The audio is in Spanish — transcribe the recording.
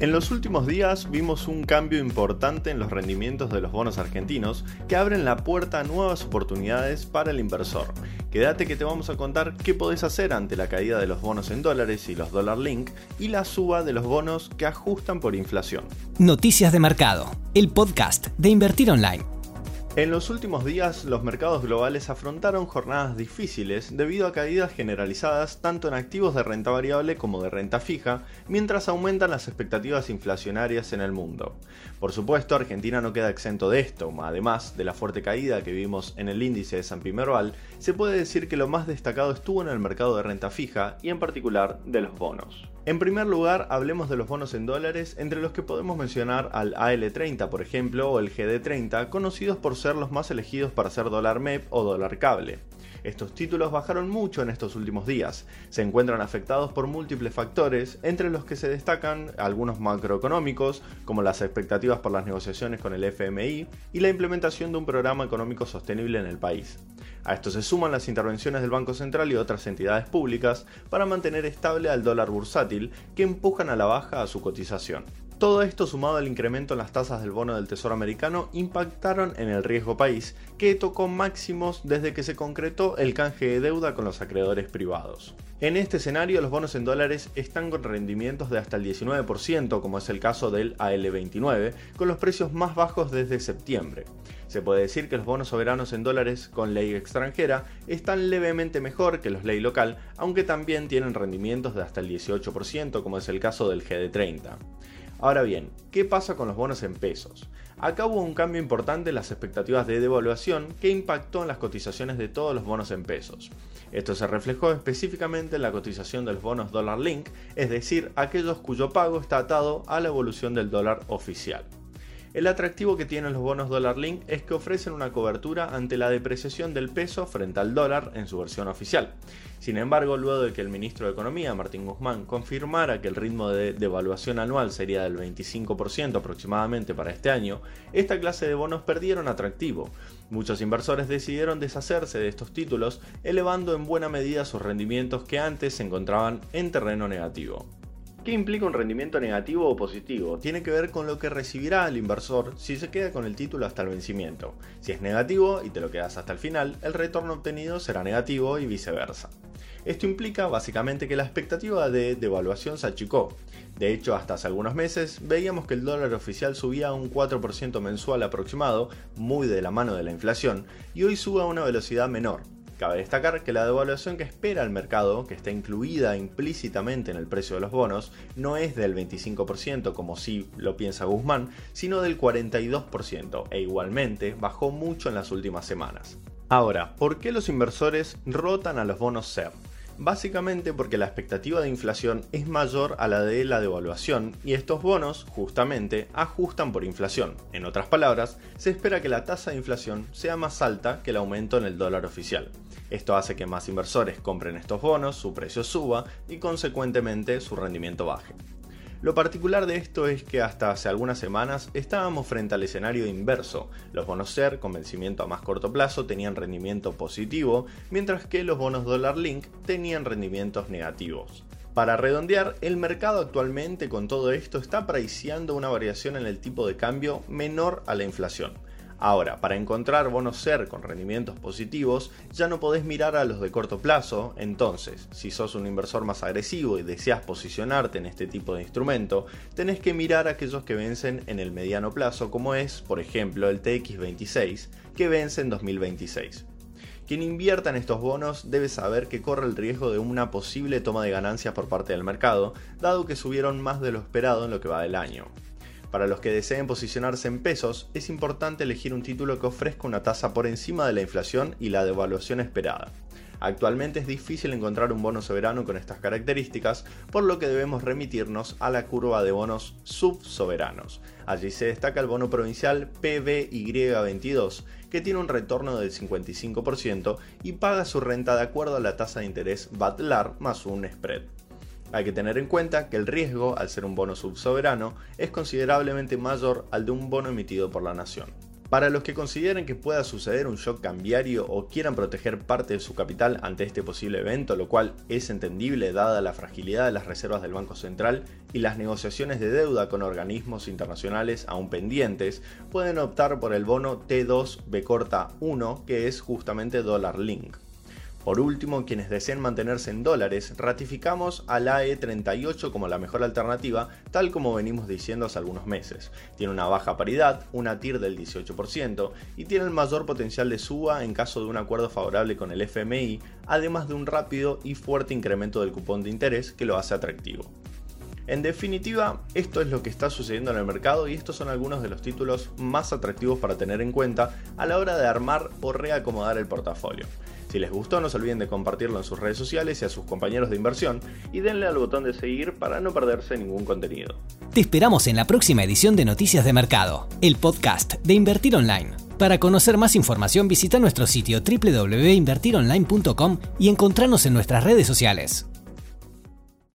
En los últimos días vimos un cambio importante en los rendimientos de los bonos argentinos que abren la puerta a nuevas oportunidades para el inversor. Quédate que te vamos a contar qué podés hacer ante la caída de los bonos en dólares y los dólar link y la suba de los bonos que ajustan por inflación. Noticias de Mercado, el podcast de Invertir Online. En los últimos días, los mercados globales afrontaron jornadas difíciles debido a caídas generalizadas tanto en activos de renta variable como de renta fija, mientras aumentan las expectativas inflacionarias en el mundo. Por supuesto, Argentina no queda exento de esto, además de la fuerte caída que vimos en el índice de San Merval, se puede decir que lo más destacado estuvo en el mercado de renta fija y en particular de los bonos. En primer lugar, hablemos de los bonos en dólares, entre los que podemos mencionar al AL30, por ejemplo, o el GD30, conocidos por ser los más elegidos para ser dólar MEP o dólar cable. Estos títulos bajaron mucho en estos últimos días. Se encuentran afectados por múltiples factores, entre los que se destacan algunos macroeconómicos, como las expectativas por las negociaciones con el FMI y la implementación de un programa económico sostenible en el país. A esto se suman las intervenciones del Banco Central y otras entidades públicas para mantener estable al dólar bursátil que empujan a la baja a su cotización. Todo esto sumado al incremento en las tasas del bono del Tesoro americano impactaron en el riesgo país, que tocó máximos desde que se concretó el canje de deuda con los acreedores privados. En este escenario los bonos en dólares están con rendimientos de hasta el 19%, como es el caso del AL29, con los precios más bajos desde septiembre. Se puede decir que los bonos soberanos en dólares con ley extranjera están levemente mejor que los ley local, aunque también tienen rendimientos de hasta el 18%, como es el caso del GD30. Ahora bien, ¿qué pasa con los bonos en pesos? Acá hubo un cambio importante en las expectativas de devaluación que impactó en las cotizaciones de todos los bonos en pesos. Esto se reflejó específicamente en la cotización de los bonos dólar link, es decir, aquellos cuyo pago está atado a la evolución del dólar oficial. El atractivo que tienen los bonos dólar link es que ofrecen una cobertura ante la depreciación del peso frente al dólar en su versión oficial. Sin embargo, luego de que el ministro de Economía, Martín Guzmán, confirmara que el ritmo de devaluación anual sería del 25% aproximadamente para este año, esta clase de bonos perdieron atractivo. Muchos inversores decidieron deshacerse de estos títulos, elevando en buena medida sus rendimientos que antes se encontraban en terreno negativo. ¿Qué implica un rendimiento negativo o positivo? Tiene que ver con lo que recibirá el inversor si se queda con el título hasta el vencimiento. Si es negativo y te lo quedas hasta el final, el retorno obtenido será negativo y viceversa. Esto implica básicamente que la expectativa de devaluación se achicó. De hecho, hasta hace algunos meses veíamos que el dólar oficial subía un 4% mensual aproximado, muy de la mano de la inflación, y hoy sube a una velocidad menor, Cabe destacar que la devaluación que espera el mercado, que está incluida implícitamente en el precio de los bonos, no es del 25% como si lo piensa Guzmán, sino del 42% e igualmente bajó mucho en las últimas semanas. Ahora, ¿por qué los inversores rotan a los bonos SER? Básicamente porque la expectativa de inflación es mayor a la de la devaluación y estos bonos, justamente, ajustan por inflación. En otras palabras, se espera que la tasa de inflación sea más alta que el aumento en el dólar oficial. Esto hace que más inversores compren estos bonos, su precio suba y consecuentemente su rendimiento baje. Lo particular de esto es que hasta hace algunas semanas estábamos frente al escenario inverso. Los bonos SER con vencimiento a más corto plazo tenían rendimiento positivo, mientras que los bonos dólar link tenían rendimientos negativos. Para redondear, el mercado actualmente con todo esto está apreciando una variación en el tipo de cambio menor a la inflación. Ahora, para encontrar bonos SER con rendimientos positivos, ya no podés mirar a los de corto plazo, entonces, si sos un inversor más agresivo y deseas posicionarte en este tipo de instrumento, tenés que mirar a aquellos que vencen en el mediano plazo, como es, por ejemplo, el TX26, que vence en 2026. Quien invierta en estos bonos debe saber que corre el riesgo de una posible toma de ganancias por parte del mercado, dado que subieron más de lo esperado en lo que va del año. Para los que deseen posicionarse en pesos, es importante elegir un título que ofrezca una tasa por encima de la inflación y la devaluación esperada. Actualmente es difícil encontrar un bono soberano con estas características, por lo que debemos remitirnos a la curva de bonos subsoberanos. Allí se destaca el bono provincial PBY22, que tiene un retorno del 55% y paga su renta de acuerdo a la tasa de interés BATLAR más un spread. Hay que tener en cuenta que el riesgo, al ser un bono subsoberano, es considerablemente mayor al de un bono emitido por la nación. Para los que consideren que pueda suceder un shock cambiario o quieran proteger parte de su capital ante este posible evento, lo cual es entendible dada la fragilidad de las reservas del Banco Central y las negociaciones de deuda con organismos internacionales aún pendientes, pueden optar por el bono T2 B 1, que es justamente Dollar Link. Por último, quienes deseen mantenerse en dólares, ratificamos al AE38 como la mejor alternativa, tal como venimos diciendo hace algunos meses. Tiene una baja paridad, una TIR del 18% y tiene el mayor potencial de suba en caso de un acuerdo favorable con el FMI, además de un rápido y fuerte incremento del cupón de interés que lo hace atractivo. En definitiva, esto es lo que está sucediendo en el mercado y estos son algunos de los títulos más atractivos para tener en cuenta a la hora de armar o reacomodar el portafolio. Si les gustó no se olviden de compartirlo en sus redes sociales y a sus compañeros de inversión y denle al botón de seguir para no perderse ningún contenido. Te esperamos en la próxima edición de Noticias de Mercado, el podcast de Invertir Online. Para conocer más información visita nuestro sitio www.invertironline.com y encontrarnos en nuestras redes sociales.